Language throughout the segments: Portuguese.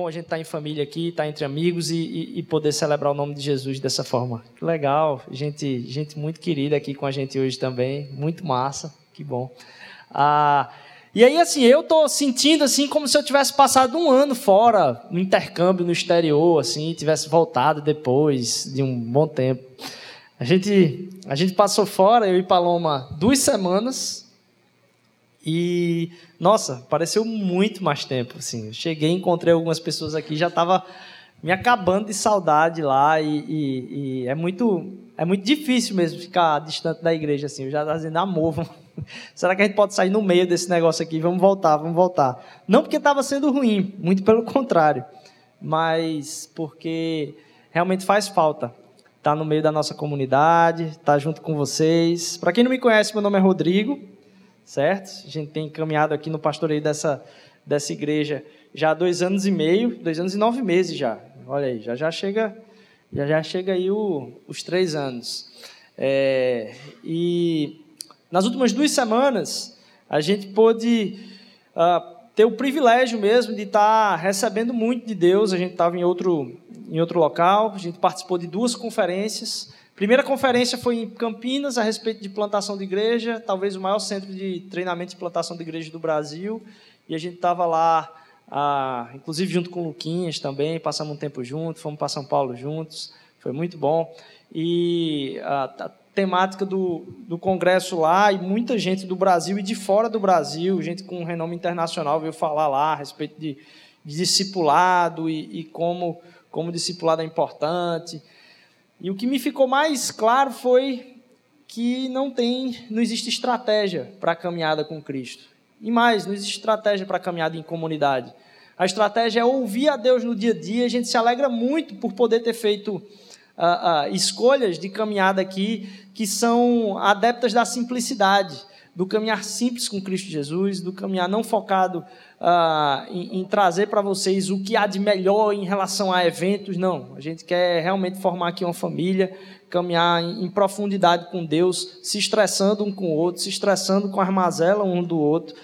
bom, a gente estar tá em família aqui, estar tá entre amigos e, e, e, poder celebrar o nome de Jesus dessa forma. Que legal, gente, gente muito querida aqui com a gente hoje também, muito massa, que bom. Ah, e aí, assim, eu tô sentindo assim como se eu tivesse passado um ano fora, no intercâmbio no exterior, assim, tivesse voltado depois de um bom tempo. A gente, a gente passou fora, eu e Paloma, duas semanas e, nossa, pareceu muito mais tempo, assim. Eu cheguei, encontrei algumas pessoas aqui, já estava me acabando de saudade lá e, e, e, é muito é muito difícil mesmo ficar distante da igreja, assim. Eu já estava dizendo, amor, será que a gente pode sair no meio desse negócio aqui? Vamos voltar, vamos voltar. Não porque estava sendo ruim, muito pelo contrário, mas porque realmente faz falta estar no meio da nossa comunidade, estar junto com vocês. Para quem não me conhece, meu nome é Rodrigo certo? A gente tem caminhado aqui no pastoreio dessa, dessa igreja já há dois anos e meio, dois anos e nove meses já. Olha aí, já já chega, já já chega aí o, os três anos. É, e nas últimas duas semanas a gente pôde uh, ter o privilégio mesmo de estar recebendo muito de Deus. A gente estava em outro em outro local, a gente participou de duas conferências Primeira conferência foi em Campinas a respeito de plantação de igreja, talvez o maior centro de treinamento de plantação de igreja do Brasil. E a gente estava lá, ah, inclusive junto com o Luquinhas também, passamos um tempo juntos, fomos para São Paulo juntos, foi muito bom. E a, a temática do, do congresso lá, e muita gente do Brasil e de fora do Brasil, gente com renome internacional, veio falar lá a respeito de, de discipulado e, e como, como discipulado é importante. E o que me ficou mais claro foi que não tem, não existe estratégia para a caminhada com Cristo. E mais, não existe estratégia para a caminhada em comunidade. A estratégia é ouvir a Deus no dia a dia. A gente se alegra muito por poder ter feito uh, uh, escolhas de caminhada aqui que são adeptas da simplicidade, do caminhar simples com Cristo Jesus, do caminhar não focado uh, em, em, trazer para vocês o que há de melhor em relação a eventos, não. A gente quer realmente formar aqui uma família, caminhar em, em profundidade com Deus, se estressando um com o outro, se estressando com a mazela um do outro.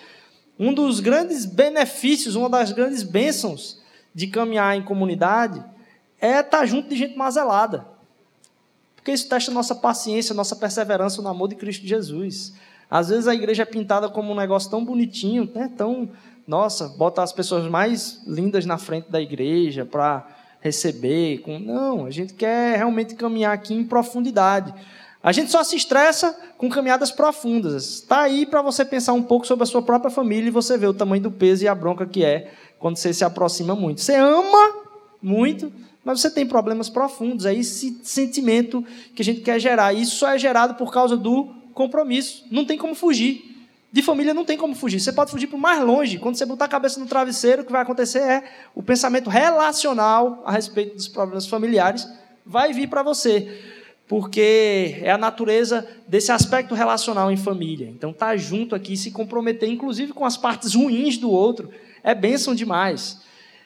Um dos grandes benefícios, uma das grandes bênçãos de caminhar em comunidade é estar junto de gente mazelada. Porque isso testa nossa paciência, nossa perseverança no amor de Cristo Jesus. Às vezes a igreja é pintada como um negócio tão bonitinho, né? tão, nossa, bota as pessoas mais lindas na frente da igreja para receber. Com... Não, a gente quer realmente caminhar aqui em profundidade. A gente só se estressa com caminhadas profundas. Está aí para você pensar um pouco sobre a sua própria família e você ver o tamanho do peso e a bronca que é quando você se aproxima muito. Você ama muito, mas você tem problemas profundos. É esse sentimento que a gente quer gerar. Isso só é gerado por causa do compromisso. Não tem como fugir. De família não tem como fugir. Você pode fugir para mais longe. Quando você botar a cabeça no travesseiro, o que vai acontecer é o pensamento relacional a respeito dos problemas familiares vai vir para você. Porque é a natureza desse aspecto relacional em família. Então, estar tá junto aqui, se comprometer, inclusive com as partes ruins do outro, é bênção demais.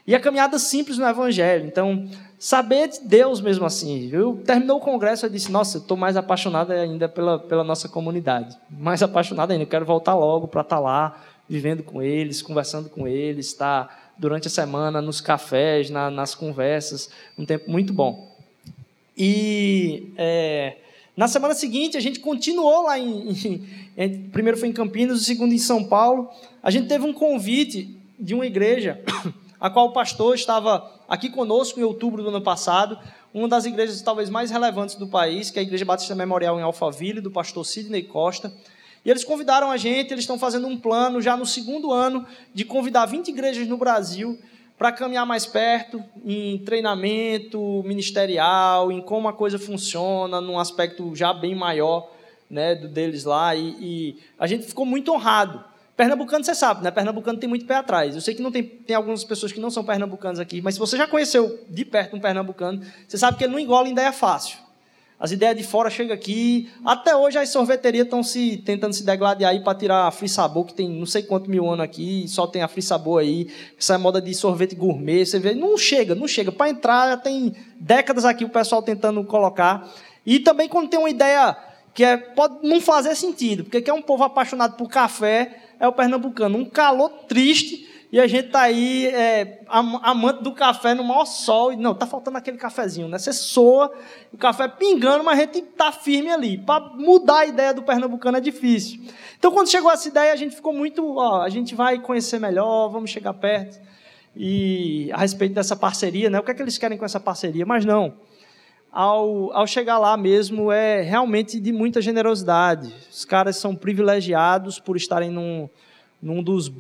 E a caminhada simples no Evangelho. Então, saber de Deus mesmo assim. Eu terminou o congresso e disse: Nossa, eu estou mais apaixonado ainda pela, pela nossa comunidade. Mais apaixonado ainda. Eu quero voltar logo para estar tá lá, vivendo com eles, conversando com eles, estar tá, durante a semana nos cafés, na, nas conversas. Um tempo muito bom. E é, na semana seguinte, a gente continuou lá em, em, em. Primeiro foi em Campinas, o segundo em São Paulo. A gente teve um convite de uma igreja a qual o pastor estava aqui conosco em outubro do ano passado, uma das igrejas talvez mais relevantes do país, que é a Igreja Batista Memorial em Alphaville, do pastor Sidney Costa. E eles convidaram a gente, eles estão fazendo um plano já no segundo ano de convidar 20 igrejas no Brasil para caminhar mais perto em treinamento ministerial, em como a coisa funciona, num aspecto já bem maior né, deles lá. E, e a gente ficou muito honrado Pernambucano, você sabe, né? Pernambucano tem muito pé atrás. Eu sei que não tem, tem algumas pessoas que não são pernambucanos aqui, mas se você já conheceu de perto um pernambucano, você sabe que ele não engole ideia fácil. As ideias de fora chegam aqui. Até hoje as sorveterias estão se tentando se degladiar aí para tirar a Free Sabor, que tem não sei quanto mil anos aqui, só tem a Free Sabor aí. Essa moda de sorvete gourmet, você vê, não chega, não chega. Para entrar, já tem décadas aqui o pessoal tentando colocar. E também quando tem uma ideia que é, pode não fazer sentido, porque é um povo apaixonado por café, é o pernambucano. Um calor triste e a gente tá aí é, amante do café no maior sol. Não, tá faltando aquele cafezinho, né? Você soa, o café pingando, mas a gente tá firme ali. Para mudar a ideia do pernambucano é difícil. Então, quando chegou essa ideia, a gente ficou muito, ó, a gente vai conhecer melhor, vamos chegar perto. E a respeito dessa parceria, né? O que é que eles querem com essa parceria? Mas não. Ao, ao chegar lá mesmo, é realmente de muita generosidade. Os caras são privilegiados por estarem num num dos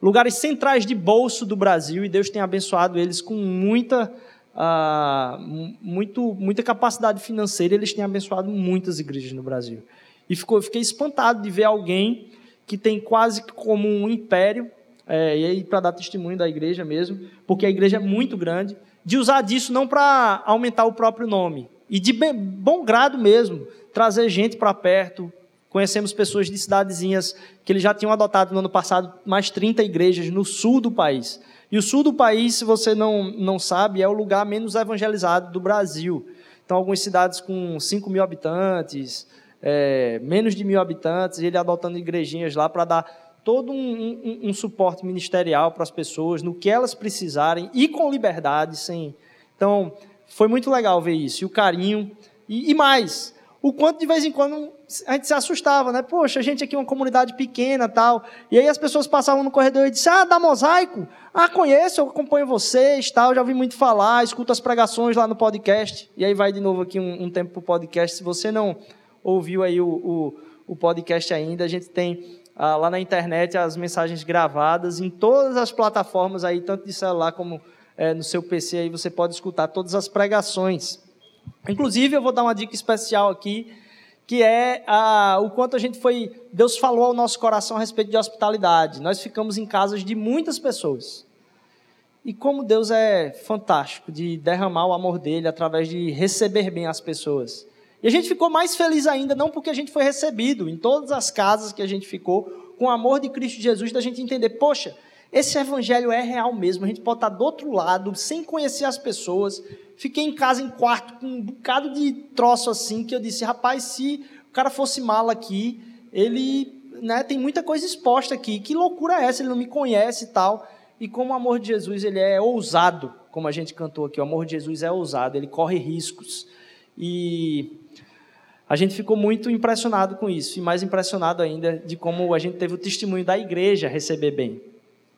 lugares centrais de bolso do Brasil e Deus tem abençoado eles com muita, uh, muito, muita capacidade financeira. Eles têm abençoado muitas igrejas no Brasil. E ficou, fiquei espantado de ver alguém que tem quase como um império, é, e aí para dar testemunho da igreja mesmo, porque a igreja é muito grande, de usar disso não para aumentar o próprio nome, e de bem, bom grado mesmo, trazer gente para perto, Conhecemos pessoas de cidadezinhas que eles já tinham adotado no ano passado mais 30 igrejas no sul do país. E o sul do país, se você não, não sabe, é o lugar menos evangelizado do Brasil. Então, algumas cidades com 5 mil habitantes, é, menos de mil habitantes, ele adotando igrejinhas lá para dar todo um, um, um, suporte ministerial para as pessoas, no que elas precisarem e com liberdade. Sem... Então, foi muito legal ver isso. E o carinho. E, e mais, o quanto de vez em quando a gente se assustava, né? Poxa, a gente aqui é uma comunidade pequena tal. E aí as pessoas passavam no corredor e disseram, ah, dá mosaico? Ah, conheço, eu acompanho vocês, tal, já ouvi muito falar, escuto as pregações lá no podcast. E aí vai de novo aqui um, um tempo para o podcast. Se você não ouviu aí o, o, o podcast ainda, a gente tem ah, lá na internet as mensagens gravadas em todas as plataformas aí, tanto de celular como é, no seu PC, aí você pode escutar todas as pregações. Inclusive, eu vou dar uma dica especial aqui, que é ah, o quanto a gente foi. Deus falou ao nosso coração a respeito de hospitalidade. Nós ficamos em casas de muitas pessoas. E como Deus é fantástico de derramar o amor dele através de receber bem as pessoas. E a gente ficou mais feliz ainda, não porque a gente foi recebido em todas as casas que a gente ficou, com o amor de Cristo Jesus, da gente entender, poxa, esse evangelho é real mesmo, a gente pode estar do outro lado, sem conhecer as pessoas. Fiquei em casa, em quarto, com um bocado de troço assim, que eu disse, rapaz, se o cara fosse mal aqui, ele né, tem muita coisa exposta aqui. Que loucura é essa? Ele não me conhece e tal. E como o amor de Jesus ele é ousado, como a gente cantou aqui, o amor de Jesus é ousado, ele corre riscos. E a gente ficou muito impressionado com isso, e mais impressionado ainda de como a gente teve o testemunho da igreja receber bem.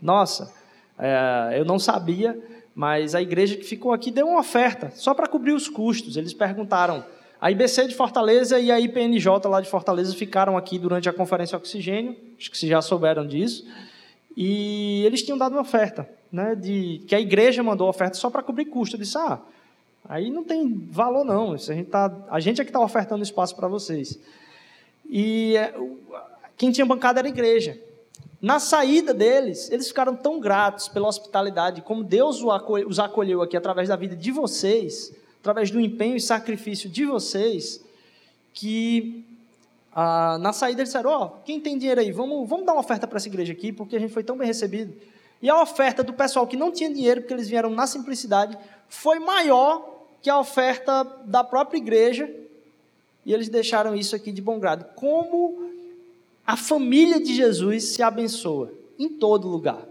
Nossa, é, eu não sabia, mas a igreja que ficou aqui deu uma oferta, só para cobrir os custos. Eles perguntaram. A IBC de Fortaleza e a IPNJ lá de Fortaleza ficaram aqui durante a conferência Oxigênio, acho que vocês já souberam disso, e eles tinham dado uma oferta, né, de, que a igreja mandou oferta só para cobrir custo. Eu disse, ah, aí não tem valor não, Isso a, gente tá, a gente é que está ofertando espaço para vocês. E é, quem tinha bancada era a igreja. Na saída deles, eles ficaram tão gratos pela hospitalidade, como Deus os acolheu aqui através da vida de vocês, através do empenho e sacrifício de vocês, que ah, na saída eles disseram: Ó, oh, quem tem dinheiro aí, vamos, vamos dar uma oferta para essa igreja aqui, porque a gente foi tão bem recebido. E a oferta do pessoal que não tinha dinheiro, porque eles vieram na simplicidade, foi maior que a oferta da própria igreja, e eles deixaram isso aqui de bom grado. Como a família de Jesus se abençoa em todo lugar.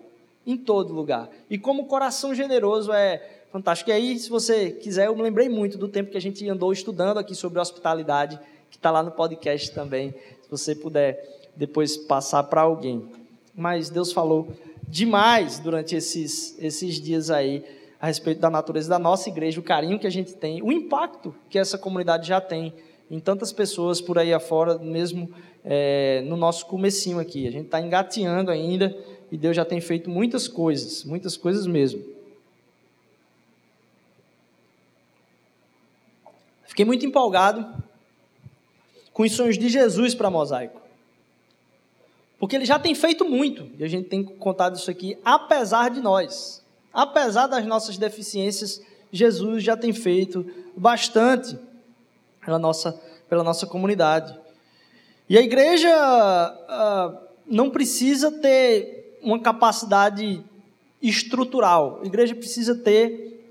Em todo lugar. E como o coração generoso é fantástico. E aí, se você quiser, eu me lembrei muito do tempo que a gente andou estudando aqui sobre hospitalidade, que está lá no podcast também. Se você puder depois passar para alguém. Mas Deus falou demais durante esses, esses dias aí a respeito da natureza da nossa igreja, o carinho que a gente tem, o impacto que essa comunidade já tem em tantas pessoas por aí afora, mesmo é, no nosso comecinho aqui. A gente está engateando ainda e Deus já tem feito muitas coisas, muitas coisas mesmo. Fiquei muito empolgado com os sonhos de Jesus para Mosaico. Porque ele já tem feito muito, e a gente tem contado isso aqui, apesar de nós. Apesar das nossas deficiências, Jesus já tem feito bastante pela nossa, pela nossa comunidade. E a igreja uh, não precisa ter uma capacidade estrutural. A igreja precisa ter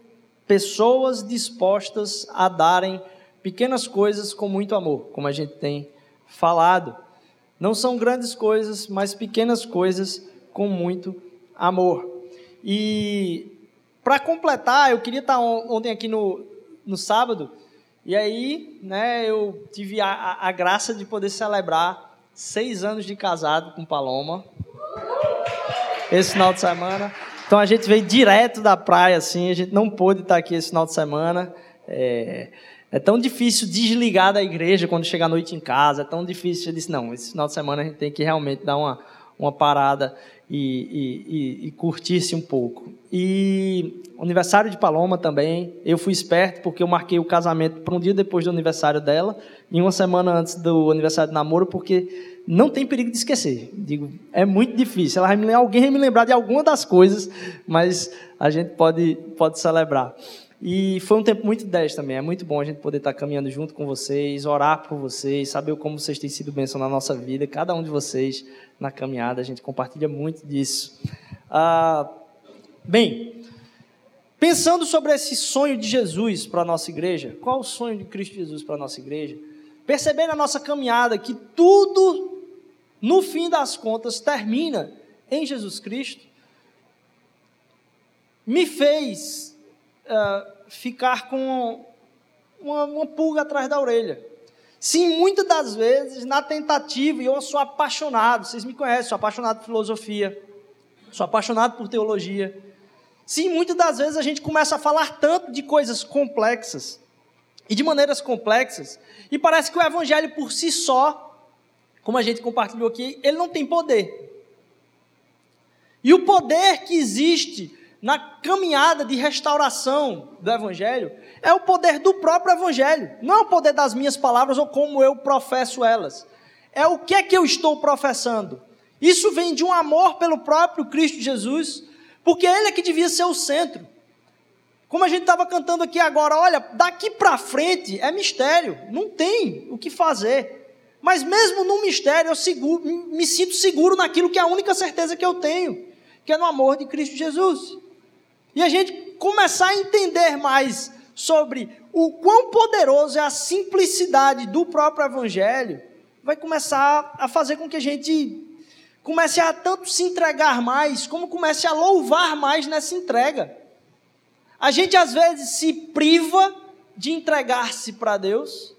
pessoas dispostas a darem pequenas coisas com muito amor, como a gente tem falado. Não são grandes coisas, mas pequenas coisas com muito amor. E para completar, eu queria estar ontem aqui no, no sábado, e aí né, eu tive a, a graça de poder celebrar seis anos de casado com Paloma. Esse final de semana. Então a gente veio direto da praia, assim, a gente não pôde estar aqui esse final de semana. É, é tão difícil desligar da igreja quando chega a noite em casa, é tão difícil. Eu disse, não, esse final de semana a gente tem que realmente dar uma, uma parada e, e, e, curtir-se um pouco. E aniversário de Paloma também, eu fui esperto porque eu marquei o casamento para um dia depois do aniversário dela e uma semana antes do aniversário de namoro, porque não tem perigo de esquecer. Digo, é muito difícil. Ela vai me, alguém vai me lembrar de alguma das coisas, mas a gente pode, pode celebrar. E foi um tempo muito 10 também. É muito bom a gente poder estar caminhando junto com vocês, orar por vocês, saber como vocês têm sido bênção na nossa vida, cada um de vocês na caminhada. A gente compartilha muito disso. Ah, bem, pensando sobre esse sonho de Jesus para a nossa igreja, qual o sonho de Cristo Jesus para a nossa igreja? Perceber na nossa caminhada que tudo, no fim das contas, termina em Jesus Cristo, me fez uh, ficar com uma, uma pulga atrás da orelha. Sim, muitas das vezes, na tentativa, e eu sou apaixonado, vocês me conhecem, sou apaixonado por filosofia, sou apaixonado por teologia. Sim, muitas das vezes a gente começa a falar tanto de coisas complexas, e de maneiras complexas, e parece que o evangelho por si só, como a gente compartilhou aqui, ele não tem poder. E o poder que existe na caminhada de restauração do Evangelho é o poder do próprio Evangelho, não é o poder das minhas palavras ou como eu professo elas. É o que é que eu estou professando. Isso vem de um amor pelo próprio Cristo Jesus, porque Ele é que devia ser o centro. Como a gente estava cantando aqui agora, olha, daqui para frente é mistério, não tem o que fazer. Mas mesmo no mistério, eu seguro, me sinto seguro naquilo que é a única certeza que eu tenho, que é no amor de Cristo Jesus e a gente começar a entender mais sobre o quão poderoso é a simplicidade do próprio Evangelho, vai começar a fazer com que a gente comece a tanto se entregar mais, como comece a louvar mais nessa entrega. A gente às vezes se priva de entregar-se para Deus,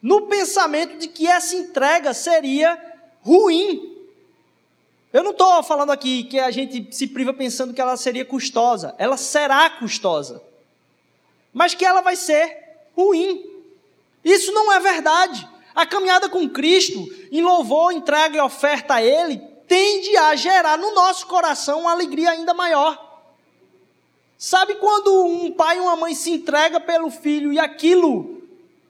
no pensamento de que essa entrega seria ruim, eu não estou falando aqui que a gente se priva pensando que ela seria custosa. Ela será custosa. Mas que ela vai ser ruim. Isso não é verdade. A caminhada com Cristo, em louvor, entrega e oferta a Ele, tende a gerar no nosso coração uma alegria ainda maior. Sabe quando um pai e uma mãe se entrega pelo filho e aquilo,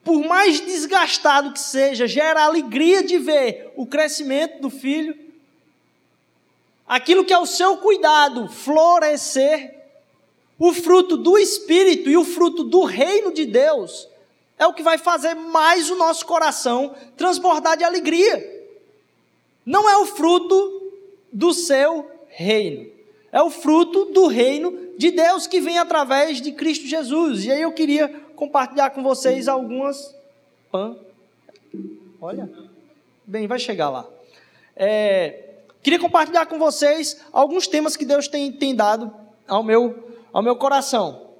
por mais desgastado que seja, gera alegria de ver o crescimento do filho? Aquilo que é o seu cuidado florescer, o fruto do Espírito e o fruto do reino de Deus, é o que vai fazer mais o nosso coração transbordar de alegria. Não é o fruto do seu reino, é o fruto do reino de Deus que vem através de Cristo Jesus. E aí eu queria compartilhar com vocês algumas. Olha, bem, vai chegar lá. É, Queria compartilhar com vocês alguns temas que Deus tem, tem dado ao meu, ao meu coração.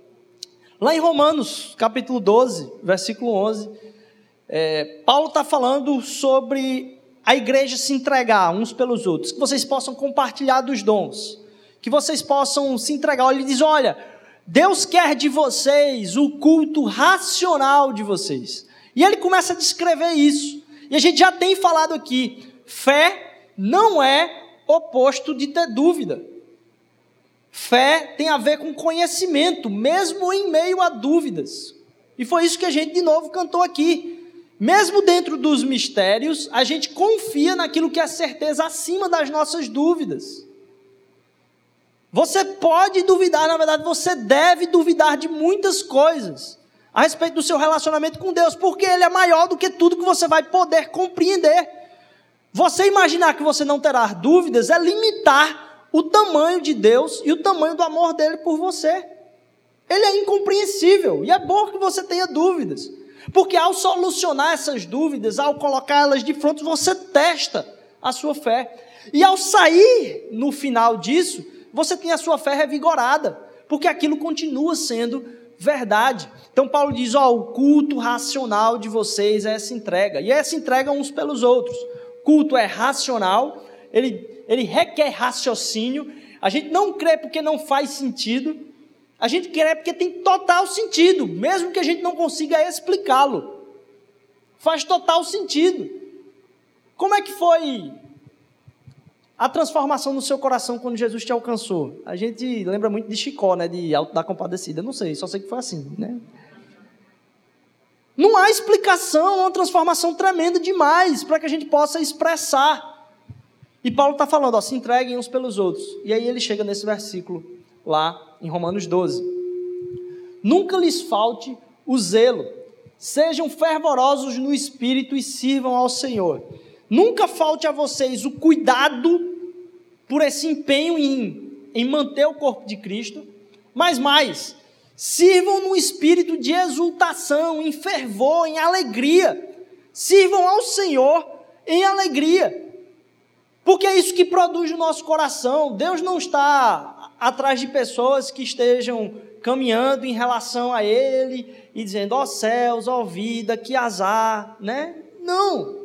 Lá em Romanos, capítulo 12, versículo 11, é, Paulo está falando sobre a igreja se entregar uns pelos outros, que vocês possam compartilhar dos dons, que vocês possam se entregar. Ele diz: olha, Deus quer de vocês o culto racional de vocês. E ele começa a descrever isso. E a gente já tem falado aqui: fé não é oposto de ter dúvida. Fé tem a ver com conhecimento, mesmo em meio a dúvidas. E foi isso que a gente de novo cantou aqui. Mesmo dentro dos mistérios, a gente confia naquilo que é certeza acima das nossas dúvidas. Você pode duvidar, na verdade, você deve duvidar de muitas coisas a respeito do seu relacionamento com Deus, porque Ele é maior do que tudo que você vai poder compreender. Você imaginar que você não terá dúvidas é limitar o tamanho de Deus e o tamanho do amor dele por você. Ele é incompreensível e é bom que você tenha dúvidas, porque ao solucionar essas dúvidas, ao colocá-las de frente, você testa a sua fé. E ao sair no final disso, você tem a sua fé revigorada, porque aquilo continua sendo verdade. Então Paulo diz: ó, o culto racional de vocês é essa entrega, e essa entrega uns pelos outros. Culto é racional, ele, ele requer raciocínio. A gente não crê porque não faz sentido, a gente crê porque tem total sentido, mesmo que a gente não consiga explicá-lo. Faz total sentido. Como é que foi a transformação no seu coração quando Jesus te alcançou? A gente lembra muito de Chicó, né? De Alto da Compadecida. Não sei, só sei que foi assim, né? Não há explicação, é uma transformação tremenda demais para que a gente possa expressar. E Paulo está falando, ó, se entreguem uns pelos outros. E aí ele chega nesse versículo lá em Romanos 12. Nunca lhes falte o zelo, sejam fervorosos no espírito e sirvam ao Senhor. Nunca falte a vocês o cuidado por esse empenho em, em manter o corpo de Cristo, mas mais, sirvam no espírito de exultação, em fervor, em alegria. Sirvam ao Senhor em alegria. Porque é isso que produz o nosso coração. Deus não está atrás de pessoas que estejam caminhando em relação a Ele e dizendo, ó oh, céus, ó oh, vida, que azar, né? Não.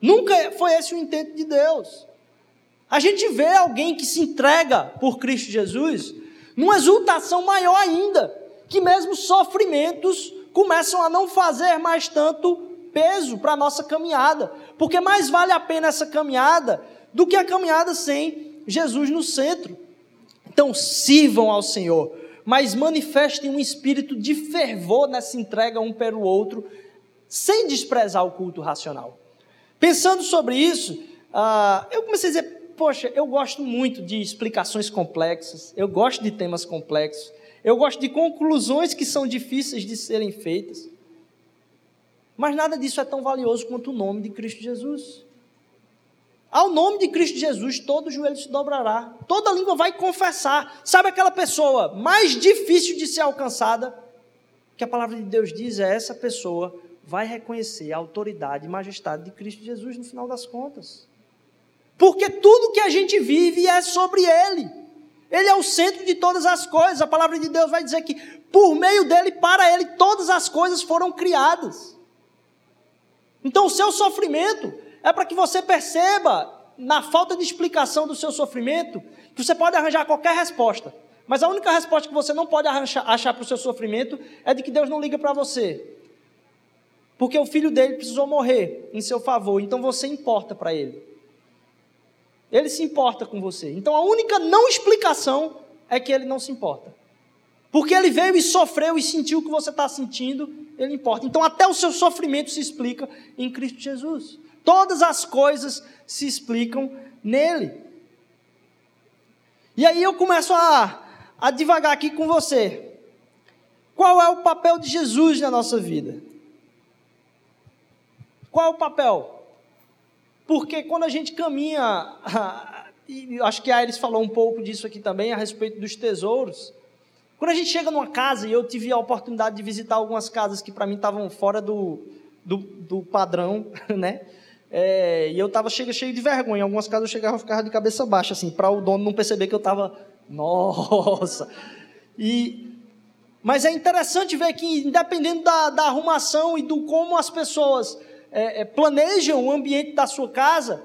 Nunca foi esse o intento de Deus. A gente vê alguém que se entrega por Cristo Jesus numa exultação maior ainda, que mesmo sofrimentos começam a não fazer mais tanto peso para a nossa caminhada, porque mais vale a pena essa caminhada do que a caminhada sem Jesus no centro. Então, sirvam ao Senhor, mas manifestem um espírito de fervor nessa entrega um pelo outro, sem desprezar o culto racional. Pensando sobre isso, uh, eu comecei a dizer, poxa, eu gosto muito de explicações complexas, eu gosto de temas complexos, eu gosto de conclusões que são difíceis de serem feitas. Mas nada disso é tão valioso quanto o nome de Cristo Jesus. Ao nome de Cristo Jesus, todo joelho se dobrará, toda língua vai confessar. Sabe aquela pessoa mais difícil de ser alcançada? Que a palavra de Deus diz é essa pessoa vai reconhecer a autoridade e majestade de Cristo Jesus no final das contas. Porque tudo que a gente vive é sobre Ele. Ele é o centro de todas as coisas. A palavra de Deus vai dizer que por meio dele, para Ele, todas as coisas foram criadas. Então, o seu sofrimento é para que você perceba, na falta de explicação do seu sofrimento, que você pode arranjar qualquer resposta. Mas a única resposta que você não pode achar para o seu sofrimento é de que Deus não liga para você. Porque o filho dele precisou morrer em seu favor, então você importa para ele. Ele se importa com você. Então a única não explicação é que ele não se importa. Porque ele veio e sofreu e sentiu o que você está sentindo, ele importa. Então até o seu sofrimento se explica em Cristo Jesus. Todas as coisas se explicam nele. E aí eu começo a, a divagar aqui com você. Qual é o papel de Jesus na nossa vida? Qual é o papel? Porque quando a gente caminha, e acho que a Iris falou um pouco disso aqui também, a respeito dos tesouros. Quando a gente chega numa casa, e eu tive a oportunidade de visitar algumas casas que para mim estavam fora do, do, do padrão, né? É, e eu estava cheio, cheio de vergonha. Em algumas casas eu chegava e ficava de cabeça baixa, assim, para o dono não perceber que eu estava, nossa. E, mas é interessante ver que, independendo da, da arrumação e do como as pessoas é, é, planejam o ambiente da sua casa,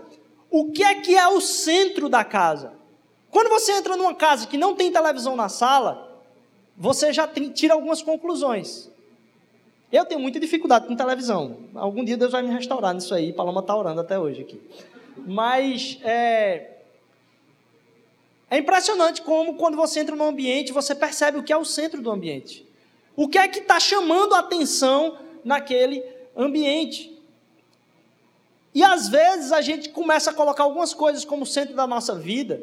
o que é que é o centro da casa? Quando você entra numa casa que não tem televisão na sala, você já tem, tira algumas conclusões. Eu tenho muita dificuldade com televisão. Algum dia Deus vai me restaurar nisso aí. Paloma está orando até hoje aqui. Mas é, é impressionante como, quando você entra num ambiente, você percebe o que é o centro do ambiente. O que é que está chamando a atenção naquele ambiente. E às vezes a gente começa a colocar algumas coisas como centro da nossa vida.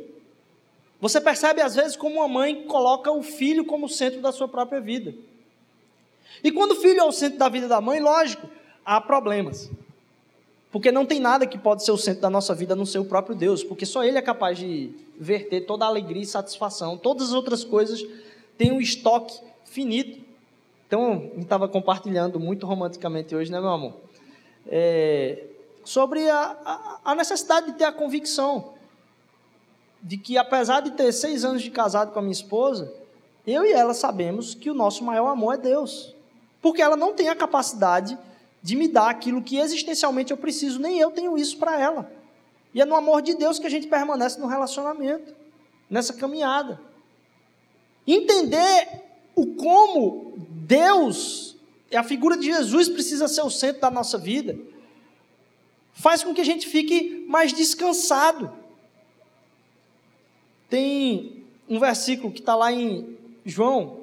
Você percebe às vezes como uma mãe coloca o filho como centro da sua própria vida. E quando o filho é o centro da vida da mãe, lógico, há problemas. Porque não tem nada que pode ser o centro da nossa vida no seu próprio Deus, porque só Ele é capaz de verter toda a alegria e satisfação. Todas as outras coisas têm um estoque finito. Então, a estava compartilhando muito romanticamente hoje, né, meu amor? É, sobre a, a, a necessidade de ter a convicção de que, apesar de ter seis anos de casado com a minha esposa, eu e ela sabemos que o nosso maior amor é Deus. Porque ela não tem a capacidade de me dar aquilo que existencialmente eu preciso, nem eu tenho isso para ela. E é no amor de Deus que a gente permanece no relacionamento, nessa caminhada. Entender o como Deus, a figura de Jesus precisa ser o centro da nossa vida, faz com que a gente fique mais descansado. Tem um versículo que está lá em João,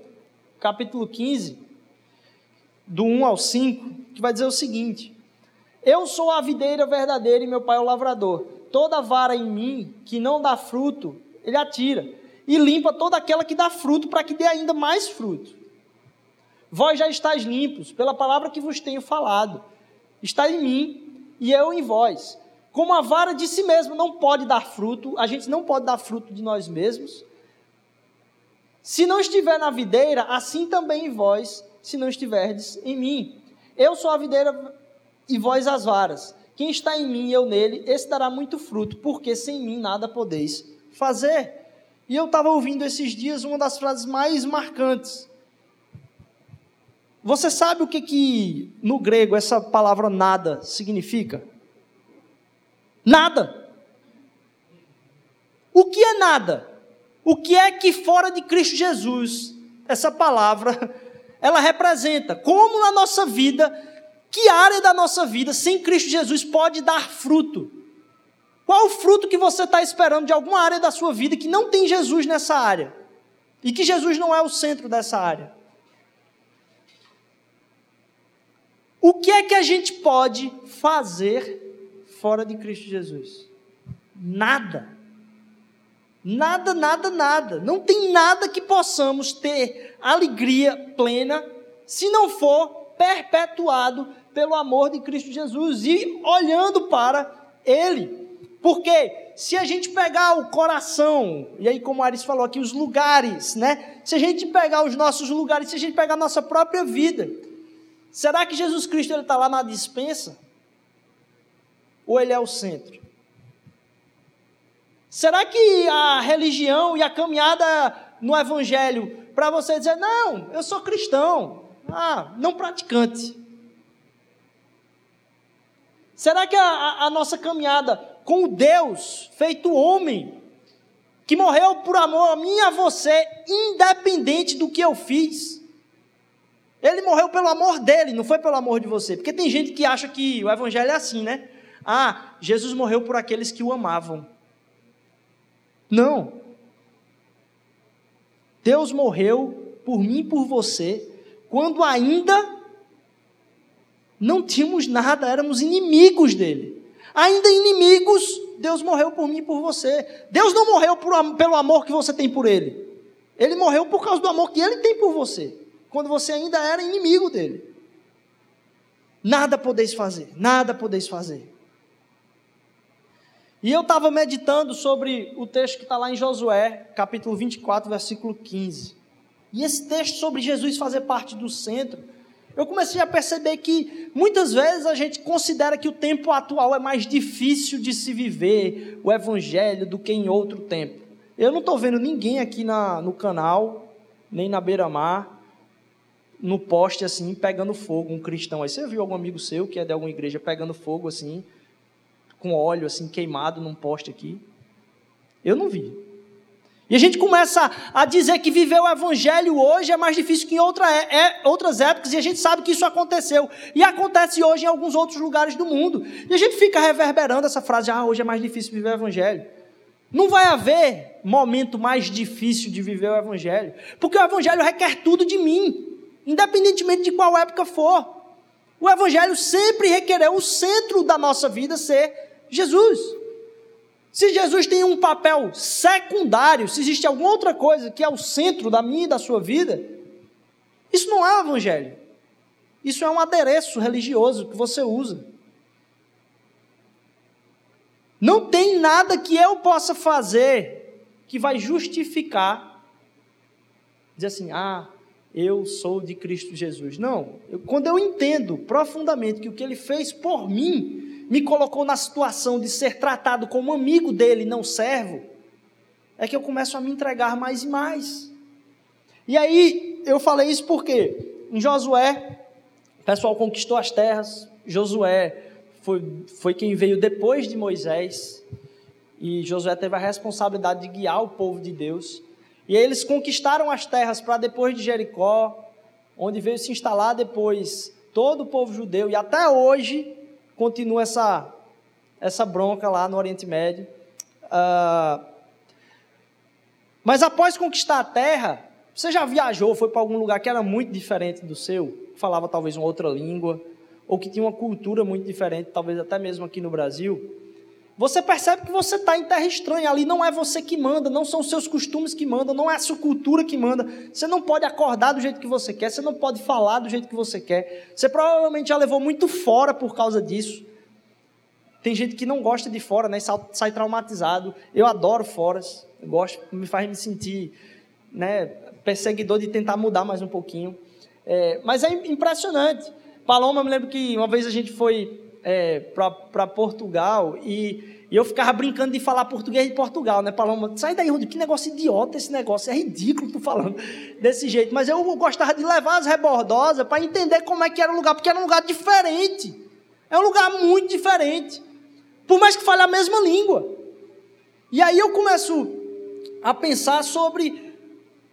capítulo 15, do 1 ao 5, que vai dizer o seguinte: Eu sou a videira verdadeira e meu pai é o lavrador. Toda vara em mim que não dá fruto, ele atira, e limpa toda aquela que dá fruto, para que dê ainda mais fruto. Vós já estáis limpos pela palavra que vos tenho falado. Está em mim e eu em vós. Como a vara de si mesma não pode dar fruto, a gente não pode dar fruto de nós mesmos. Se não estiver na videira, assim também em vós, se não estiverdes em mim. Eu sou a videira e vós as varas. Quem está em mim e eu nele, esse dará muito fruto, porque sem mim nada podeis fazer. E eu estava ouvindo esses dias uma das frases mais marcantes. Você sabe o que, que no grego essa palavra nada significa? Nada. O que é nada? O que é que fora de Cristo Jesus, essa palavra, ela representa? Como na nossa vida, que área da nossa vida, sem Cristo Jesus, pode dar fruto? Qual o fruto que você está esperando de alguma área da sua vida que não tem Jesus nessa área? E que Jesus não é o centro dessa área? O que é que a gente pode fazer fora de Cristo Jesus? Nada. Nada, nada, nada. Não tem nada que possamos ter alegria plena se não for perpetuado pelo amor de Cristo Jesus e olhando para Ele. Porque se a gente pegar o coração, e aí como Aris falou aqui, os lugares, né? Se a gente pegar os nossos lugares, se a gente pegar a nossa própria vida, será que Jesus Cristo está lá na dispensa? Ou ele é o centro? Será que a religião e a caminhada no evangelho para você dizer, não, eu sou cristão, ah, não praticante. Será que a, a nossa caminhada com o Deus feito homem, que morreu por amor a mim e a você, independente do que eu fiz, ele morreu pelo amor dele, não foi pelo amor de você. Porque tem gente que acha que o evangelho é assim, né? Ah, Jesus morreu por aqueles que o amavam. Não. Deus morreu por mim e por você quando ainda não tínhamos nada, éramos inimigos dele. Ainda inimigos, Deus morreu por mim e por você. Deus não morreu por, pelo amor que você tem por ele. Ele morreu por causa do amor que ele tem por você, quando você ainda era inimigo dele. Nada podeis fazer, nada podeis fazer. E eu estava meditando sobre o texto que está lá em Josué, capítulo 24, versículo 15. E esse texto sobre Jesus fazer parte do centro, eu comecei a perceber que muitas vezes a gente considera que o tempo atual é mais difícil de se viver o evangelho do que em outro tempo. Eu não estou vendo ninguém aqui na, no canal, nem na beira-mar, no poste assim, pegando fogo, um cristão. Aí você viu algum amigo seu que é de alguma igreja pegando fogo assim, com óleo assim queimado num poste aqui. Eu não vi. E a gente começa a dizer que viver o evangelho hoje é mais difícil que em outra, é, é, outras épocas, e a gente sabe que isso aconteceu. E acontece hoje em alguns outros lugares do mundo. E a gente fica reverberando essa frase: ah, hoje é mais difícil viver o evangelho. Não vai haver momento mais difícil de viver o evangelho, porque o evangelho requer tudo de mim, independentemente de qual época for. O evangelho sempre requereu o centro da nossa vida ser Jesus. Se Jesus tem um papel secundário, se existe alguma outra coisa que é o centro da minha e da sua vida, isso não é o evangelho. Isso é um adereço religioso que você usa. Não tem nada que eu possa fazer que vai justificar dizer assim: "Ah, eu sou de Cristo Jesus". Não, eu, quando eu entendo profundamente que o que ele fez por mim me colocou na situação de ser tratado como amigo dele, não servo, é que eu começo a me entregar mais e mais. E aí, eu falei isso porque em Josué, o pessoal conquistou as terras, Josué foi, foi quem veio depois de Moisés, e Josué teve a responsabilidade de guiar o povo de Deus. E aí eles conquistaram as terras para depois de Jericó, onde veio se instalar depois todo o povo judeu, e até hoje continua essa, essa bronca lá no Oriente Médio. Uh, mas após conquistar a terra, você já viajou, foi para algum lugar que era muito diferente do seu? Falava talvez uma outra língua, ou que tinha uma cultura muito diferente, talvez até mesmo aqui no Brasil. Você percebe que você está em terra estranha, ali não é você que manda, não são seus costumes que mandam, não é a sua cultura que manda. Você não pode acordar do jeito que você quer, você não pode falar do jeito que você quer. Você provavelmente já levou muito fora por causa disso. Tem gente que não gosta de fora, né? Sai, traumatizado. Eu adoro foras, gosto, me faz me sentir, né? Perseguidor de tentar mudar mais um pouquinho. É, mas é impressionante. Paloma, eu me lembro que uma vez a gente foi é, para Portugal e, e, eu ficava brincando de falar português de Portugal, né, Paloma? Sai daí, Rodrigo, que negócio idiota esse negócio, é ridículo tu falando desse jeito. Mas eu gostava de levar as rebordosas para entender como é que era o lugar, porque era um lugar diferente. É um lugar muito diferente. Por mais que fale a mesma língua. E aí eu começo a pensar sobre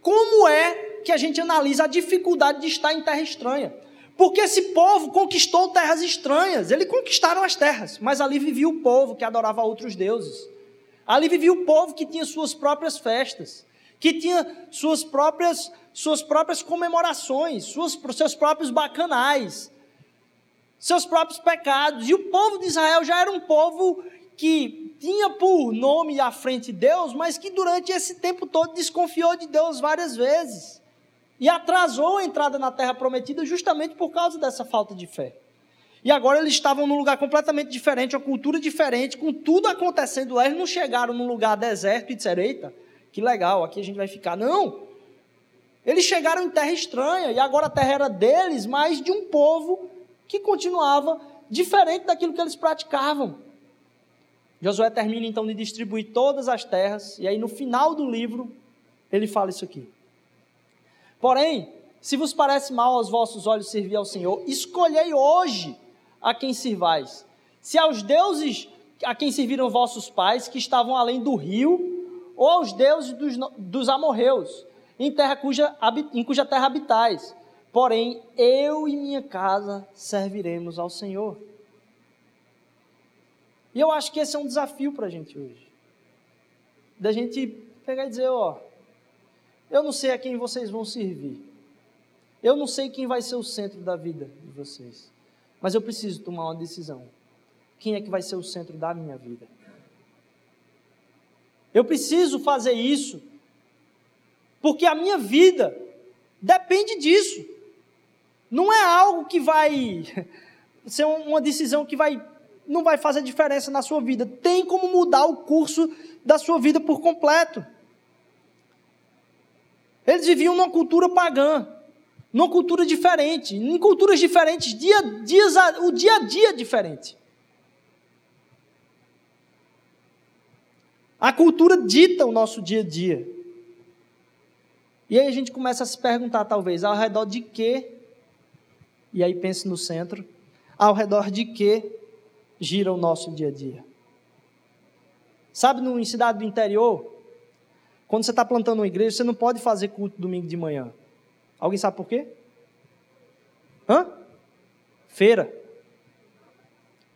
como é que a gente analisa a dificuldade de estar em terra estranha. Porque esse povo conquistou terras estranhas. Eles conquistaram as terras, mas ali vivia o povo que adorava outros deuses. Ali vivia o povo que tinha suas próprias festas, que tinha suas próprias, suas próprias comemorações, suas, seus próprios bacanais, seus próprios pecados. E o povo de Israel já era um povo que tinha por nome à frente Deus, mas que durante esse tempo todo desconfiou de Deus várias vezes. E atrasou a entrada na terra prometida justamente por causa dessa falta de fé. E agora eles estavam num lugar completamente diferente, uma cultura diferente, com tudo acontecendo lá. Eles não chegaram num lugar deserto e disseram: Eita, que legal, aqui a gente vai ficar. Não. Eles chegaram em terra estranha e agora a terra era deles, mas de um povo que continuava diferente daquilo que eles praticavam. Josué termina então de distribuir todas as terras, e aí no final do livro ele fala isso aqui. Porém, se vos parece mal aos vossos olhos servir ao Senhor, escolhei hoje a quem sirvais. Se aos deuses a quem serviram vossos pais, que estavam além do rio, ou aos deuses dos, dos amorreus, em, terra cuja, em cuja terra habitais. Porém, eu e minha casa serviremos ao Senhor. E eu acho que esse é um desafio para a gente hoje. Da gente pegar e dizer, ó, eu não sei a quem vocês vão servir. Eu não sei quem vai ser o centro da vida de vocês. Mas eu preciso tomar uma decisão. Quem é que vai ser o centro da minha vida? Eu preciso fazer isso. Porque a minha vida depende disso. Não é algo que vai ser uma decisão que vai não vai fazer diferença na sua vida. Tem como mudar o curso da sua vida por completo. Eles viviam numa cultura pagã, numa cultura diferente, em culturas diferentes, dia, dias, o dia a dia é diferente. A cultura dita o nosso dia a dia. E aí a gente começa a se perguntar, talvez, ao redor de quê? E aí pense no centro, ao redor de quê gira o nosso dia a dia? Sabe, em cidade do interior, quando você está plantando uma igreja, você não pode fazer culto domingo de manhã. Alguém sabe por quê? Hã? Feira.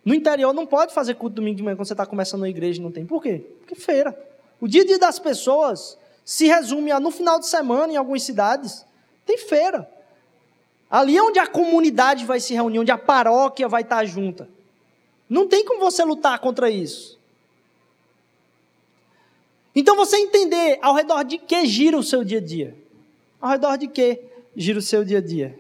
No interior não pode fazer culto domingo de manhã quando você está começando uma igreja não tem. Por quê? Porque feira. O dia a dia das pessoas se resume a no final de semana em algumas cidades tem feira. Ali é onde a comunidade vai se reunir, onde a paróquia vai estar junta. Não tem como você lutar contra isso. Então você entender ao redor de que gira o seu dia a dia. Ao redor de que gira o seu dia a dia.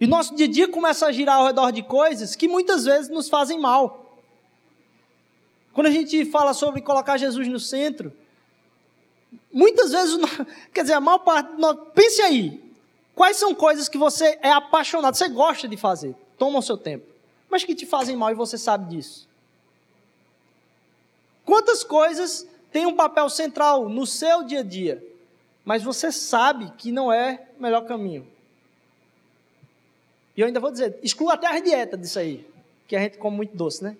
E nosso dia a dia começa a girar ao redor de coisas que muitas vezes nos fazem mal. Quando a gente fala sobre colocar Jesus no centro, muitas vezes, quer dizer, a maior parte, pense aí, quais são coisas que você é apaixonado, você gosta de fazer, toma o seu tempo, mas que te fazem mal e você sabe disso. Quantas coisas têm um papel central no seu dia a dia, mas você sabe que não é o melhor caminho? E eu ainda vou dizer, exclua até a dieta disso aí, que a gente come muito doce, né?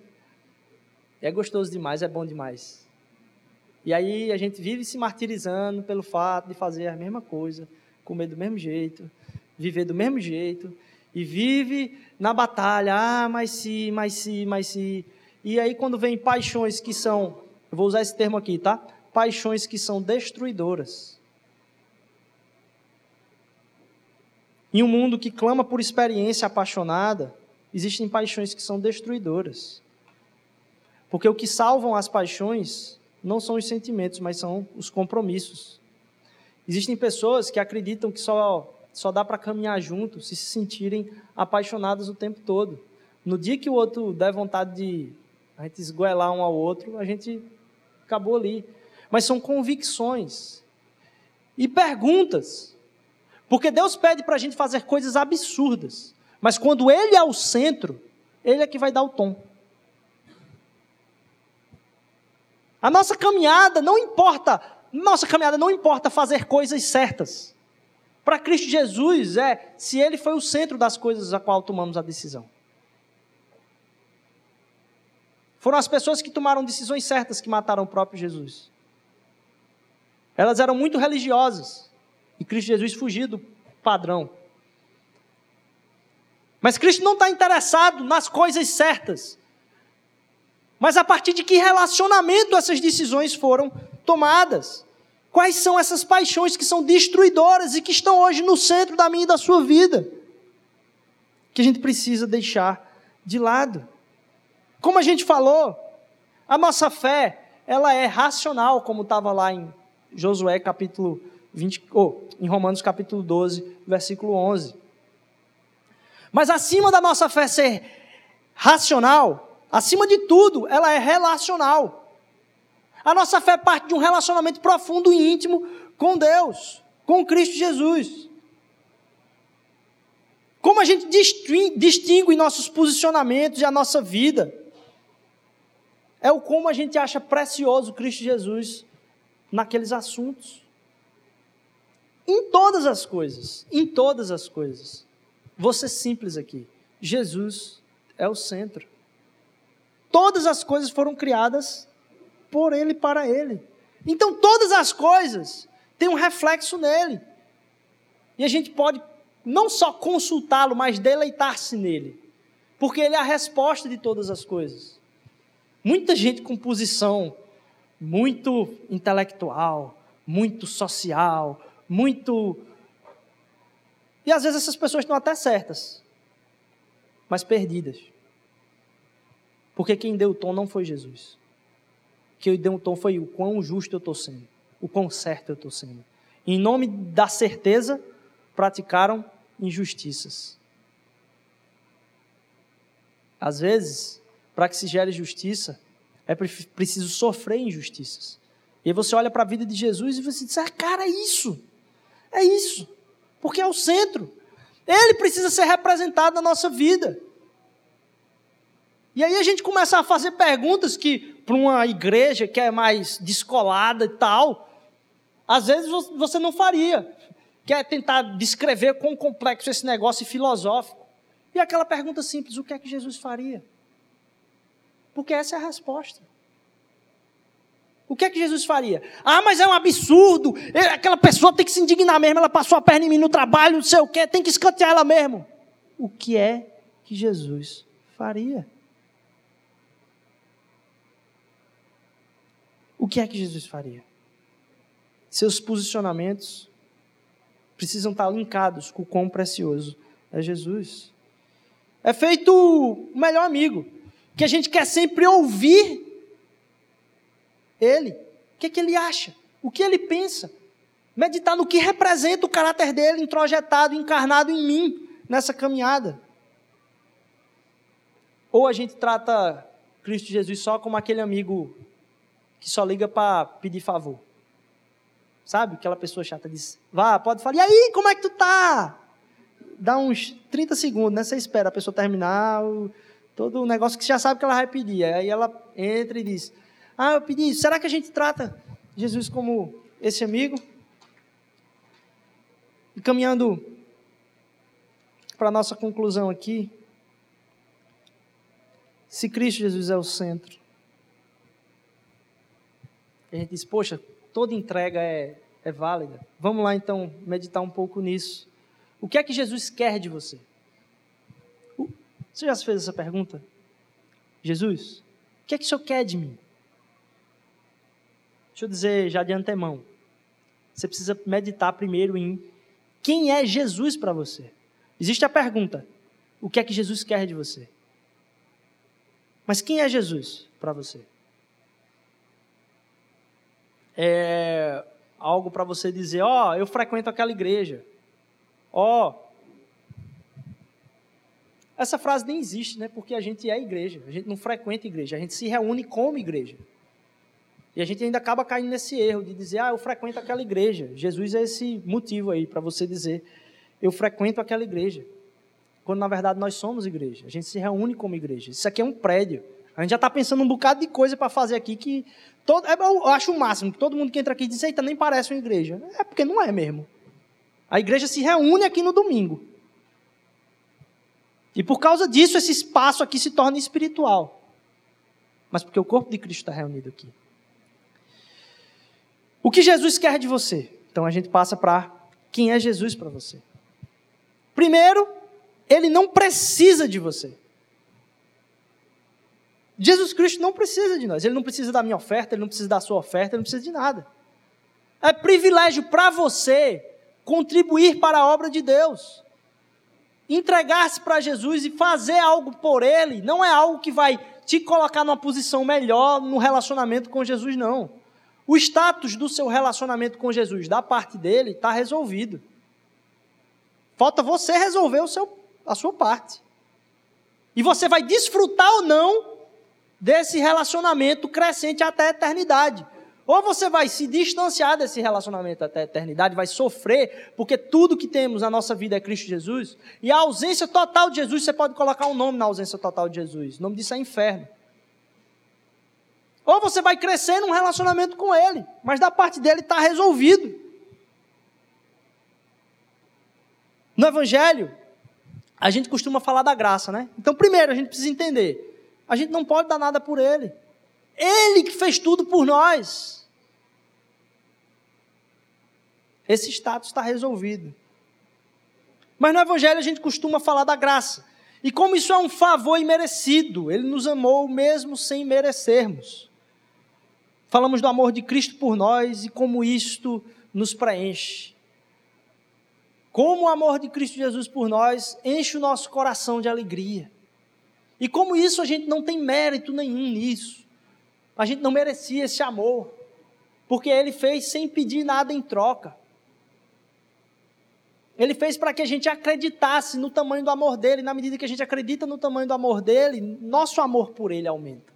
É gostoso demais, é bom demais. E aí a gente vive se martirizando pelo fato de fazer a mesma coisa, comer do mesmo jeito, viver do mesmo jeito, e vive na batalha, ah, mas se, mas se, mas se. E aí quando vem paixões que são, eu vou usar esse termo aqui, tá? Paixões que são destruidoras. Em um mundo que clama por experiência apaixonada, existem paixões que são destruidoras. Porque o que salvam as paixões não são os sentimentos, mas são os compromissos. Existem pessoas que acreditam que só, só dá para caminhar juntos se se sentirem apaixonadas o tempo todo. No dia que o outro der vontade de a gente esgoelar um ao outro, a gente acabou ali. Mas são convicções e perguntas. Porque Deus pede para a gente fazer coisas absurdas. Mas quando Ele é o centro, Ele é que vai dar o tom. A nossa caminhada não importa, nossa caminhada não importa fazer coisas certas. Para Cristo Jesus é se ele foi o centro das coisas a qual tomamos a decisão. Foram as pessoas que tomaram decisões certas que mataram o próprio Jesus. Elas eram muito religiosas e Cristo Jesus fugia do padrão. Mas Cristo não está interessado nas coisas certas. Mas a partir de que relacionamento essas decisões foram tomadas? Quais são essas paixões que são destruidoras e que estão hoje no centro da minha e da sua vida? Que a gente precisa deixar de lado. Como a gente falou, a nossa fé, ela é racional, como estava lá em Josué capítulo 20, ou oh, em Romanos capítulo 12, versículo 11. Mas acima da nossa fé ser racional, Acima de tudo, ela é relacional. A nossa fé parte de um relacionamento profundo e íntimo com Deus, com Cristo Jesus. Como a gente distingue nossos posicionamentos e a nossa vida, é o como a gente acha precioso Cristo Jesus naqueles assuntos. Em todas as coisas, em todas as coisas. Vou ser simples aqui. Jesus é o centro. Todas as coisas foram criadas por Ele e para Ele. Então todas as coisas têm um reflexo nele. E a gente pode não só consultá-lo, mas deleitar-se nele. Porque ele é a resposta de todas as coisas. Muita gente com posição muito intelectual, muito social, muito. E às vezes essas pessoas estão até certas, mas perdidas. Porque quem deu o tom não foi Jesus. Quem deu o tom foi o quão justo eu estou sendo, o quão certo eu estou sendo. Em nome da certeza, praticaram injustiças. Às vezes, para que se gere justiça, é preciso sofrer injustiças. E aí você olha para a vida de Jesus e você diz: ah, cara, é isso. É isso. Porque é o centro. Ele precisa ser representado na nossa vida. E aí a gente começa a fazer perguntas que, para uma igreja que é mais descolada e tal, às vezes você não faria. Quer tentar descrever quão complexo esse negócio filosófico. E aquela pergunta simples: o que é que Jesus faria? Porque essa é a resposta. O que é que Jesus faria? Ah, mas é um absurdo. Aquela pessoa tem que se indignar mesmo. Ela passou a perna em mim no trabalho, não sei o quê. Tem que escantear ela mesmo. O que é que Jesus faria? o que é que Jesus faria? Seus posicionamentos precisam estar linkados com o quão precioso é Jesus. É feito o melhor amigo, que a gente quer sempre ouvir ele. O que, é que ele acha? O que ele pensa? Meditar no que representa o caráter dele introjetado, encarnado em mim nessa caminhada. Ou a gente trata Cristo Jesus só como aquele amigo que só liga para pedir favor. Sabe? Aquela pessoa chata diz: vá, pode falar, e aí, como é que tu tá? Dá uns 30 segundos, né? Você espera a pessoa terminar todo o negócio que você já sabe que ela vai pedir. Aí ela entra e diz: Ah, eu pedi, será que a gente trata Jesus como esse amigo? E caminhando para a nossa conclusão aqui, se Cristo Jesus é o centro, a gente diz, poxa, toda entrega é, é válida. Vamos lá então meditar um pouco nisso. O que é que Jesus quer de você? Você já se fez essa pergunta? Jesus, o que é que o Senhor quer de mim? Deixa eu dizer já de antemão. Você precisa meditar primeiro em quem é Jesus para você. Existe a pergunta: o que é que Jesus quer de você? Mas quem é Jesus para você? É algo para você dizer: ó, oh, eu frequento aquela igreja. Ó, oh, essa frase nem existe, né? Porque a gente é igreja, a gente não frequenta igreja, a gente se reúne como igreja. E a gente ainda acaba caindo nesse erro de dizer, ah, eu frequento aquela igreja. Jesus é esse motivo aí para você dizer, eu frequento aquela igreja. Quando na verdade nós somos igreja. A gente se reúne como igreja. Isso aqui é um prédio. A gente já está pensando um bocado de coisa para fazer aqui que. Todo, é, eu acho o máximo que todo mundo que entra aqui diz, eita, nem parece uma igreja. É porque não é mesmo. A igreja se reúne aqui no domingo. E por causa disso, esse espaço aqui se torna espiritual. Mas porque o corpo de Cristo está reunido aqui. O que Jesus quer de você? Então a gente passa para quem é Jesus para você. Primeiro, ele não precisa de você. Jesus Cristo não precisa de nós. Ele não precisa da minha oferta, ele não precisa da sua oferta, ele não precisa de nada. É privilégio para você contribuir para a obra de Deus. Entregar-se para Jesus e fazer algo por Ele não é algo que vai te colocar numa posição melhor no relacionamento com Jesus, não. O status do seu relacionamento com Jesus, da parte dele, está resolvido. Falta você resolver o seu, a sua parte. E você vai desfrutar ou não desse relacionamento crescente até a eternidade. Ou você vai se distanciar desse relacionamento até a eternidade, vai sofrer, porque tudo que temos na nossa vida é Cristo Jesus. E a ausência total de Jesus, você pode colocar um nome na ausência total de Jesus. O nome disso é inferno. Ou você vai crescer num relacionamento com Ele, mas da parte dele está resolvido. No Evangelho, a gente costuma falar da graça, né? Então, primeiro, a gente precisa entender: a gente não pode dar nada por Ele. Ele que fez tudo por nós. Esse status está resolvido. Mas no Evangelho a gente costuma falar da graça. E como isso é um favor imerecido, Ele nos amou mesmo sem merecermos. Falamos do amor de Cristo por nós e como isto nos preenche. Como o amor de Cristo Jesus por nós enche o nosso coração de alegria. E como isso a gente não tem mérito nenhum nisso. A gente não merecia esse amor. Porque ele fez sem pedir nada em troca. Ele fez para que a gente acreditasse no tamanho do amor dele. Na medida que a gente acredita no tamanho do amor dele, nosso amor por ele aumenta.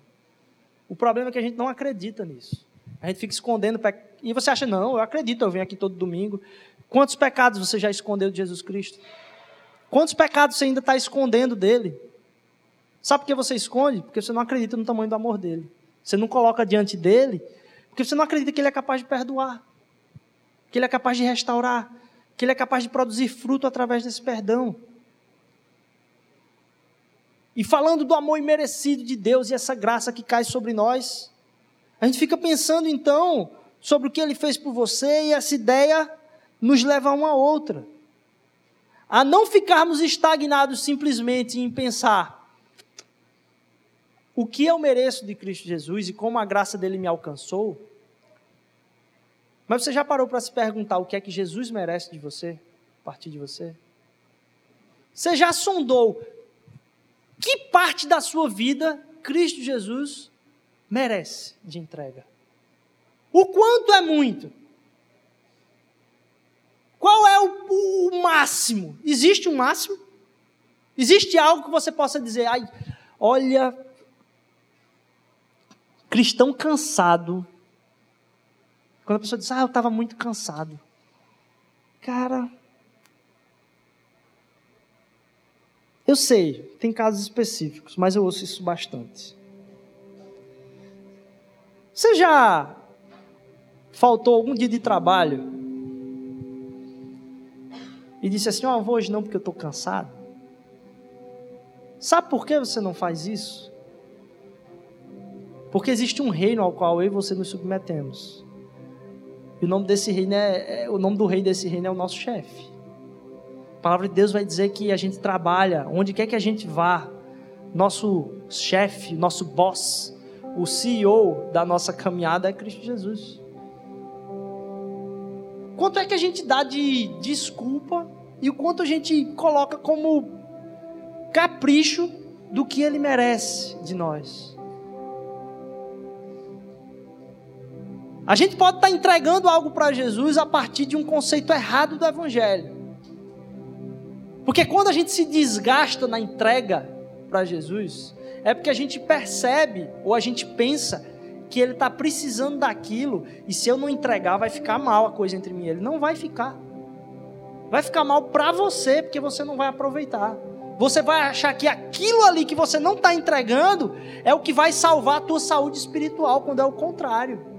O problema é que a gente não acredita nisso. A gente fica escondendo. E você acha, não, eu acredito, eu venho aqui todo domingo. Quantos pecados você já escondeu de Jesus Cristo? Quantos pecados você ainda está escondendo dele? Sabe por que você esconde? Porque você não acredita no tamanho do amor dele. Você não coloca diante dele, porque você não acredita que ele é capaz de perdoar, que ele é capaz de restaurar, que ele é capaz de produzir fruto através desse perdão. E falando do amor imerecido de Deus e essa graça que cai sobre nós, a gente fica pensando então sobre o que ele fez por você e essa ideia nos leva a uma outra. A não ficarmos estagnados simplesmente em pensar o que eu mereço de Cristo Jesus e como a graça dele me alcançou. Mas você já parou para se perguntar o que é que Jesus merece de você, a partir de você? Você já sondou que parte da sua vida Cristo Jesus merece de entrega? O quanto é muito? Qual é o, o, máximo? Existe um máximo? Existe algo que você possa dizer, ai, olha, cristão cansado. Quando a pessoa diz, ah, eu estava muito cansado. Cara, Eu sei, tem casos específicos, mas eu ouço isso bastante. Você já faltou algum dia de trabalho e disse assim: Ó, oh, vou hoje não porque eu estou cansado? Sabe por que você não faz isso? Porque existe um reino ao qual eu e você nos submetemos. E o nome desse reino é, é o nome do rei desse reino é o nosso chefe. A palavra de Deus vai dizer que a gente trabalha onde quer que a gente vá. Nosso chefe, nosso boss, o CEO da nossa caminhada é Cristo Jesus. Quanto é que a gente dá de desculpa e o quanto a gente coloca como capricho do que ele merece de nós? A gente pode estar entregando algo para Jesus a partir de um conceito errado do Evangelho. Porque quando a gente se desgasta na entrega para Jesus, é porque a gente percebe ou a gente pensa que ele está precisando daquilo e se eu não entregar vai ficar mal a coisa entre mim e ele. Não vai ficar. Vai ficar mal para você porque você não vai aproveitar. Você vai achar que aquilo ali que você não está entregando é o que vai salvar a tua saúde espiritual, quando é o contrário.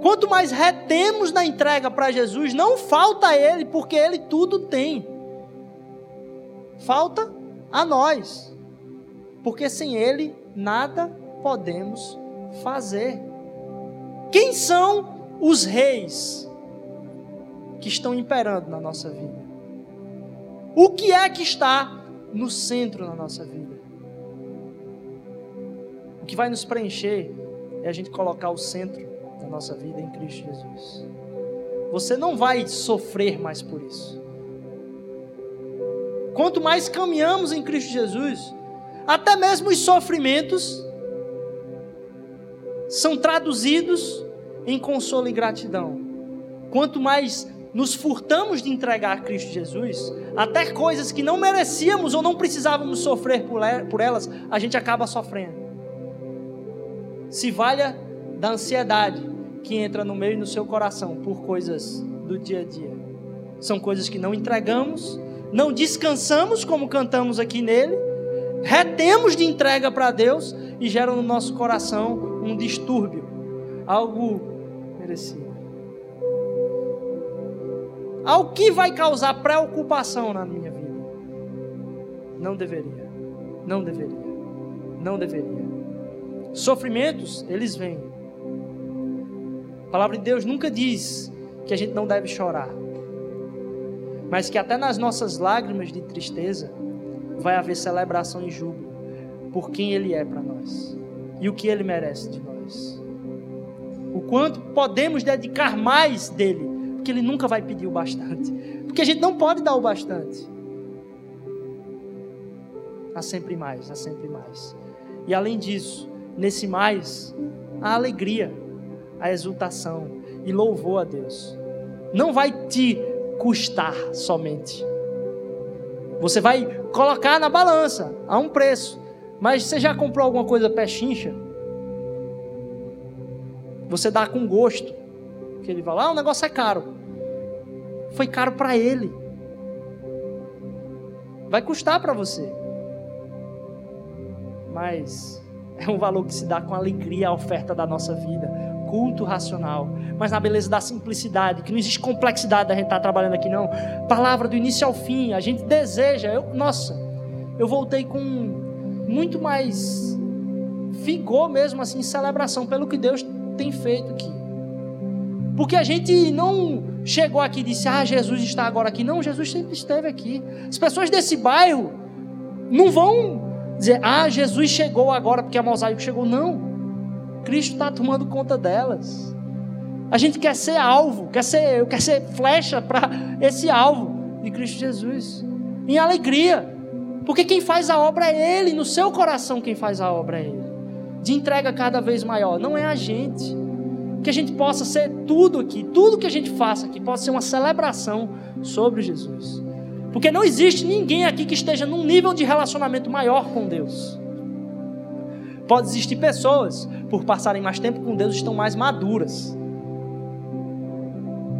Quanto mais retemos na entrega para Jesus, não falta a Ele, porque Ele tudo tem. Falta a nós, porque sem Ele nada podemos fazer. Quem são os reis que estão imperando na nossa vida? O que é que está no centro da nossa vida? O que vai nos preencher é a gente colocar o centro nossa vida em Cristo Jesus. Você não vai sofrer mais por isso. Quanto mais caminhamos em Cristo Jesus, até mesmo os sofrimentos são traduzidos em consolo e gratidão. Quanto mais nos furtamos de entregar a Cristo Jesus, até coisas que não merecíamos ou não precisávamos sofrer por elas, a gente acaba sofrendo. Se valha da ansiedade que entra no meio do seu coração por coisas do dia a dia. São coisas que não entregamos, não descansamos como cantamos aqui nele, retemos de entrega para Deus e geram no nosso coração um distúrbio, algo merecido. Algo que vai causar preocupação na minha vida. Não deveria. Não deveria. Não deveria. Sofrimentos, eles vêm. A palavra de Deus nunca diz que a gente não deve chorar, mas que até nas nossas lágrimas de tristeza vai haver celebração e júbilo por quem Ele é para nós e o que Ele merece de nós. O quanto podemos dedicar mais dele, porque Ele nunca vai pedir o bastante, porque a gente não pode dar o bastante. Há sempre mais, há sempre mais. E além disso, nesse mais, a alegria a exultação e louvor a Deus. Não vai te custar somente. Você vai colocar na balança a um preço. Mas você já comprou alguma coisa pechincha? Você dá com gosto. Que ele fala: "Ah, o negócio é caro". Foi caro para ele. Vai custar para você. Mas é um valor que se dá com alegria a oferta da nossa vida culto racional, mas na beleza da simplicidade, que não existe complexidade da gente estar tá trabalhando aqui, não. Palavra do início ao fim, a gente deseja. Eu, nossa, eu voltei com muito mais vigor mesmo, assim, celebração pelo que Deus tem feito aqui. Porque a gente não chegou aqui e disse, ah, Jesus está agora aqui. Não, Jesus sempre esteve aqui. As pessoas desse bairro não vão dizer, ah, Jesus chegou agora porque a mosaico chegou. Não. Cristo está tomando conta delas. A gente quer ser alvo, quer ser, quer ser flecha para esse alvo de Cristo Jesus. Em alegria. Porque quem faz a obra é Ele, no seu coração quem faz a obra é Ele. De entrega cada vez maior, não é a gente. Que a gente possa ser tudo aqui, tudo que a gente faça aqui, possa ser uma celebração sobre Jesus. Porque não existe ninguém aqui que esteja num nível de relacionamento maior com Deus. Pode existir pessoas, por passarem mais tempo com Deus, estão mais maduras.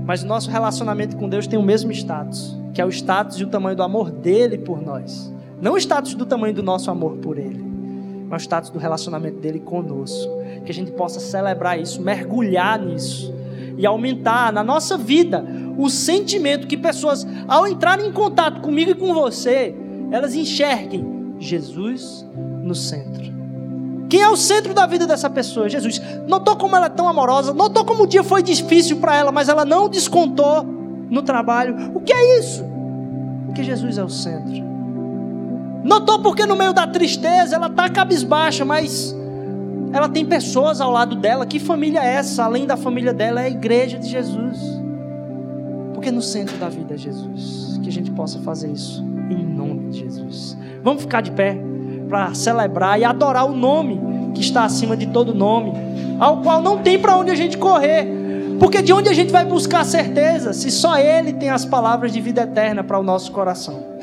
Mas o nosso relacionamento com Deus tem o mesmo status, que é o status e o tamanho do amor dele por nós. Não o status do tamanho do nosso amor por ele. mas o status do relacionamento dele conosco. Que a gente possa celebrar isso, mergulhar nisso e aumentar na nossa vida o sentimento que pessoas, ao entrarem em contato comigo e com você, elas enxerguem Jesus no centro. Quem é o centro da vida dessa pessoa? Jesus. Notou como ela é tão amorosa, notou como o dia foi difícil para ela, mas ela não descontou no trabalho. O que é isso? Porque Jesus é o centro. Notou porque no meio da tristeza ela está cabisbaixa, mas ela tem pessoas ao lado dela. Que família é essa? Além da família dela, é a igreja de Jesus. Porque no centro da vida é Jesus. Que a gente possa fazer isso em nome de Jesus. Vamos ficar de pé para celebrar e adorar o nome que está acima de todo nome, ao qual não tem para onde a gente correr. Porque de onde a gente vai buscar certeza se só Ele tem as palavras de vida eterna para o nosso coração?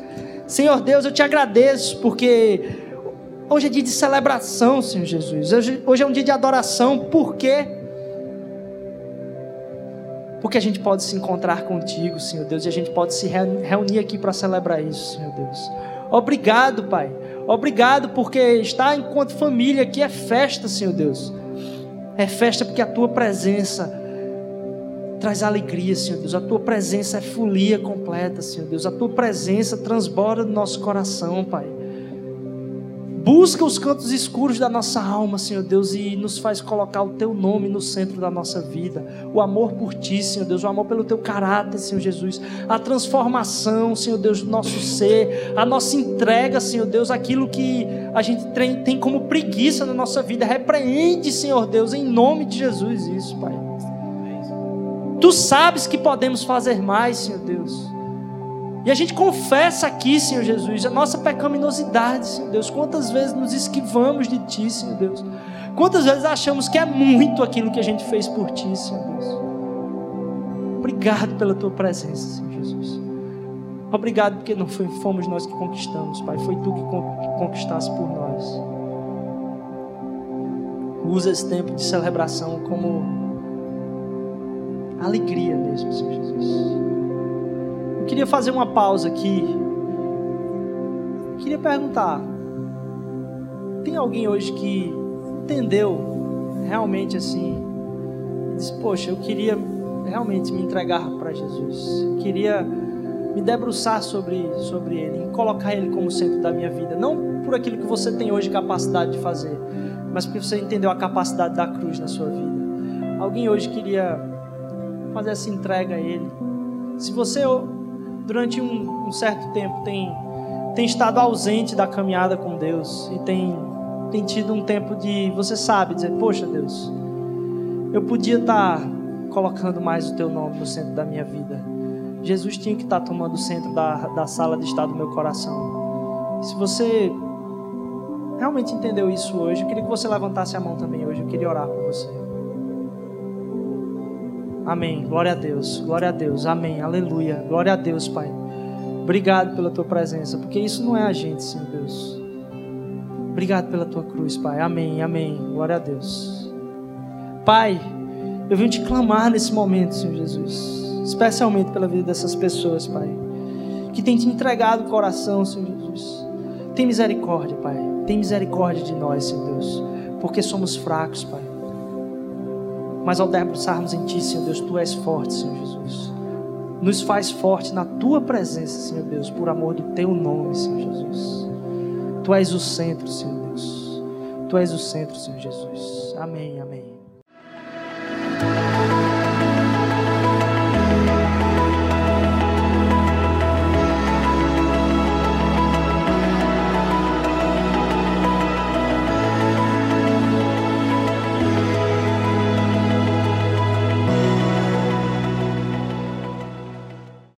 Senhor Deus, eu te agradeço porque hoje é dia de celebração, Senhor Jesus. Hoje, é um dia de adoração. Por quê? Porque a gente pode se encontrar contigo, Senhor Deus, e a gente pode se reunir aqui para celebrar isso, Senhor Deus. Obrigado, Pai. Obrigado porque estar enquanto família aqui é festa, Senhor Deus. É festa porque a tua presença traz alegria, Senhor Deus. A tua presença é folia completa, Senhor Deus. A tua presença transborda no nosso coração, Pai. Busca os cantos escuros da nossa alma, Senhor Deus, e nos faz colocar o teu nome no centro da nossa vida. O amor por ti, Senhor Deus, o amor pelo teu caráter, Senhor Jesus. A transformação, Senhor Deus, do nosso ser, a nossa entrega, Senhor Deus, aquilo que a gente tem como preguiça na nossa vida. Repreende, Senhor Deus, em nome de Jesus, isso, Pai. Tu sabes que podemos fazer mais, Senhor Deus. E a gente confessa aqui, Senhor Jesus, a nossa pecaminosidade, Senhor Deus. Quantas vezes nos esquivamos de Ti, Senhor Deus. Quantas vezes achamos que é muito aquilo que a gente fez por Ti, Senhor Deus. Obrigado pela Tua presença, Senhor Jesus. Obrigado porque não fomos nós que conquistamos, Pai. Foi Tu que conquistaste por nós. Usa esse tempo de celebração como alegria mesmo, Senhor Jesus. Eu queria fazer uma pausa aqui. Eu queria perguntar: tem alguém hoje que entendeu realmente assim? Diz, poxa, eu queria realmente me entregar para Jesus. Eu queria me debruçar sobre, sobre Ele, colocar Ele como centro da minha vida. Não por aquilo que você tem hoje capacidade de fazer, mas porque você entendeu a capacidade da cruz na sua vida. Alguém hoje queria fazer essa entrega a Ele. Se você durante um, um certo tempo tem, tem estado ausente da caminhada com Deus e tem, tem tido um tempo de, você sabe, dizer: Poxa, Deus, eu podia estar tá colocando mais o Teu nome no centro da minha vida. Jesus tinha que estar tá tomando o centro da, da sala de estar do meu coração. Se você realmente entendeu isso hoje, eu queria que você levantasse a mão também hoje. Eu queria orar por você. Amém. Glória a Deus. Glória a Deus. Amém. Aleluia. Glória a Deus, Pai. Obrigado pela tua presença, porque isso não é a gente, Senhor Deus. Obrigado pela tua cruz, Pai. Amém. Amém. Glória a Deus. Pai, eu vim te clamar nesse momento, Senhor Jesus, especialmente pela vida dessas pessoas, Pai, que têm te entregado o coração, Senhor Jesus. Tem misericórdia, Pai. Tem misericórdia de nós, Senhor Deus, porque somos fracos, Pai. Mas ao debruçarmos em Ti, Senhor Deus, Tu és forte, Senhor Jesus. Nos faz forte na Tua presença, Senhor Deus, por amor do Teu nome, Senhor Jesus. Tu és o centro, Senhor Deus. Tu és o centro, Senhor Jesus. Amém, amém.